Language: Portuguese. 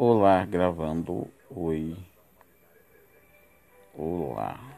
Olá, gravando. Oi. Olá.